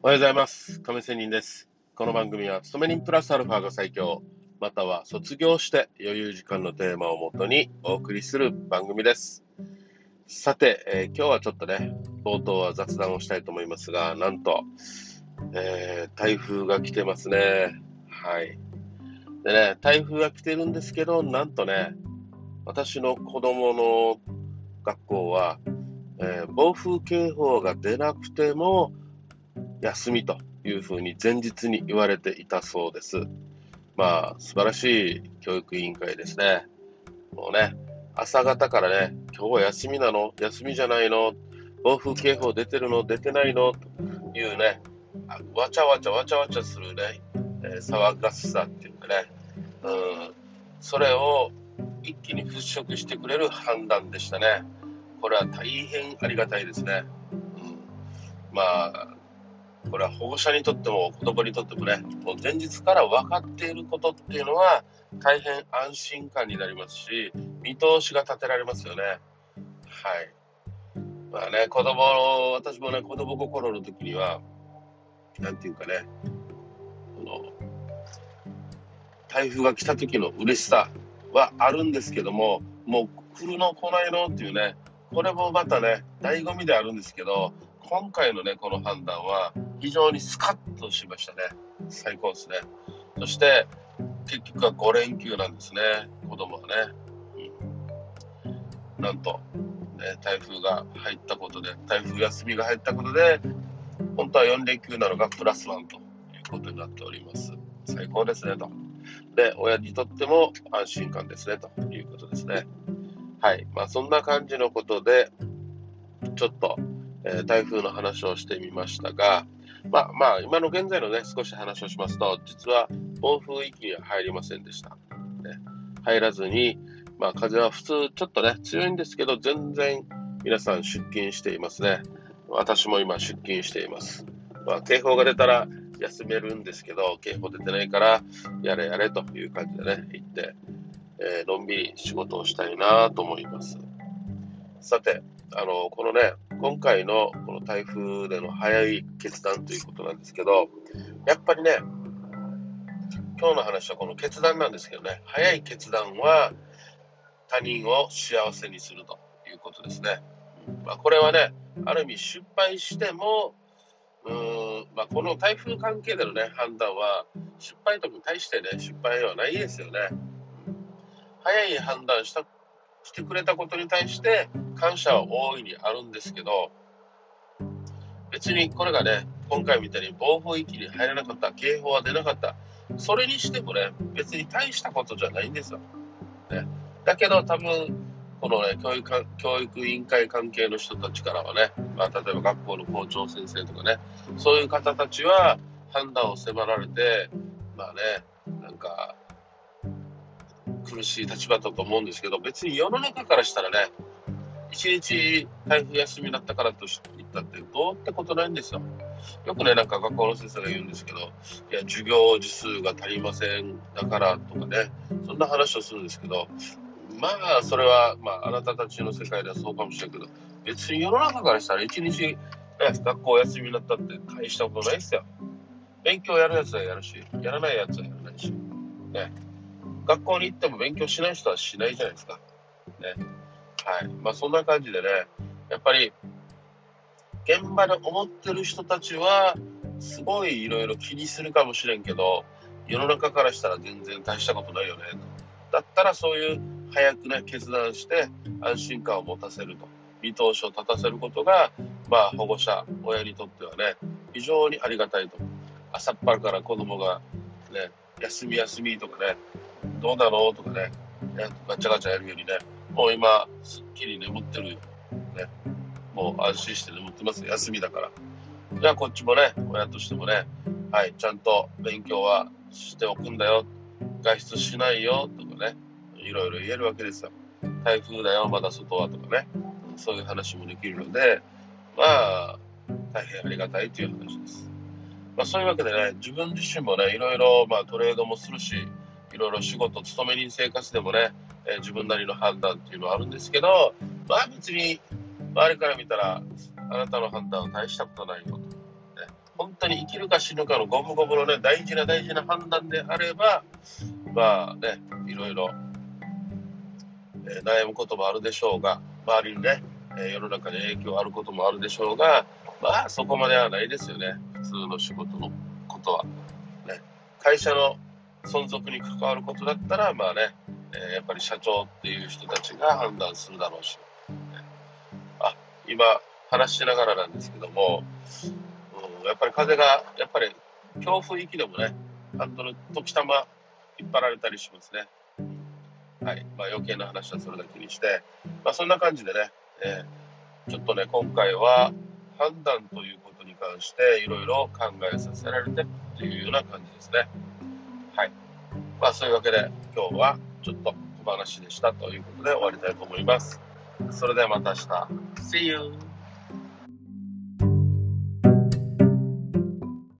おはようございます。亀仙人です。この番組は、勤め人プラスアルファが最強、または卒業して余裕時間のテーマをもとにお送りする番組です。さて、えー今日はちょっとね、冒頭は雑談をしたいと思いますが、なんと、えー台風が来てますね。はい。でね、台風が来てるんですけど、なんとね、私の子供の学校は、えー暴風警報が出なくても休みというふうに前日に言われていたそうです。まあ、素晴らしい教育委員会ですね。もうね、朝方からね、今日は休みなの？休みじゃないの？暴風警報出てるの？出てないの？というね、あわちゃわちゃわちゃわちゃするね、えー騒がしさっていうかね、うん、それを一気に払拭してくれる判断でしたね。これは大変ありがたいですね。うん、まあ、これは保護者にとっても子供にとってもね、もう前日から分かっていることっていうのは大変安心感になりますし、見通しが立てられますよね。はい。まあね、子供、私もね、子供心の時には、なんていうかね、この、台風が来た時の嬉しさはあるんですけども、もう来るの来ないのっていうね、これもまたね、醍醐味であるんですけど、今回のね、この判断は非常にスカッとしましたね。最高ですね。そして、結局は5連休なんですね、子供はね。うん、なんと、ね、台風が入ったことで、台風休みが入ったことで、本当は4連休なのがプラスワンということになっております。最高ですね、と。で、親にとっても安心感ですね、ということですね。はい。まあ、そんな感じのことで、ちょっと、え台風の話をしてみましたが、まあまあ、今の現在のね、少し話をしますと、実は暴風域には入りませんでした。ね、入らずに、まあ、風は普通、ちょっとね、強いんですけど、全然皆さん出勤していますね。私も今出勤しています。まあ、警報が出たら休めるんですけど、警報出てないから、やれやれという感じでね、行って、えーのんびり仕事をしたいなと思います。さて、あの、このね、今回のこの台風での早い決断ということなんですけど、やっぱりね、今日の話はこの決断なんですけどね、早い決断は他人を幸せにするということですね。まあ、これはね、ある意味失敗しても、うーんまあ、この台風関係でのね、判断は、失敗とに対してね、失敗はないですよね。早い判断したしてくれたことに対して感謝は大いにあるんですけど、別にこれがね、今回みたいに暴風域に入らなかった、警報は出なかった、それにしてもね、別に大したことじゃないんですよ。ね、だけど多分、このね教育、教育委員会関係の人たちからはね、まあ、例えば学校の校長先生とかね、そういう方たちは判断を迫られて、まあね、なんか、苦しい立場だと思うんですけど、別に世の中からしたらね、一日台風休みだったからと言ったって、どうってことないんですよ。よくね、なんか学校の先生が言うんですけど、いや、授業時数が足りませんだからとかね、そんな話をするんですけど、まあ、それは、まあ、あなたたちの世界ではそうかもしれないけど、別に世の中からしたら一日、ね、学校休みになったって大したことないですよ。勉強やるやつはやるし、やらないやつはやらないし。ね。学校に行っても勉強しない人はしないじゃないですか。ね。はい。まあそんな感じでね、やっぱり、現場で思ってる人たちは、すごいいろいろ気にするかもしれんけど、世の中からしたら全然大したことないよね。だったらそういう早くね、決断して安心感を持たせると。見通しを立たせることが、まあ保護者、親にとってはね、非常にありがたいと。朝っぱらから子供がね、休み休みとかね、どうなのとかね、ねガチャガチャやるよりね、もう今、すっきり眠ってるよ。ね、もう安心して眠ってます。休みだから。じゃあこっちもね、親としてもね、はい、ちゃんと勉強はしておくんだよ。外出しないよ、とかね、いろいろ言えるわけですよ。台風だよ、まだ外はとかね、そういう話もできるので、まあ、大変ありがたいという話です。まあ、そういうわけでね、自分自身もね、いろいろ、まあ、トレードもするし、いろいろ仕事、勤め人生活でもね、えー自分なりの判断っていうのはあるんですけど、まあ別に、周りから見たら、あなたの判断は大したことないよと。ね、本当に生きるか死ぬかのゴムゴムのね、大事な大事な判断であれば、まあね、いろいろ、えー、悩むこともあるでしょうが、周りにね、え、世の中に影響あることもあるでしょうが、まあそこまではないですよね、普通の仕事のことは。ね、会社の存続に関わることだったら、まあね、え、やっぱり社長っていう人たちが判断するだろうし、あ、今話しながらなんですけども、うん、やっぱり風が、やっぱり強風域でもね、ハンドル、時たま引っ張られたりしますね。はい。まあ余計な話はそれだけにして、まあそんな感じでね、えー、ちょっとね、今回は判断ということに関していろいろ考えさせられてっていうような感じですね。はい。まあそういうわけで今日はちょっと小話でしたということで終わりたいと思います。それではまた明日。See you!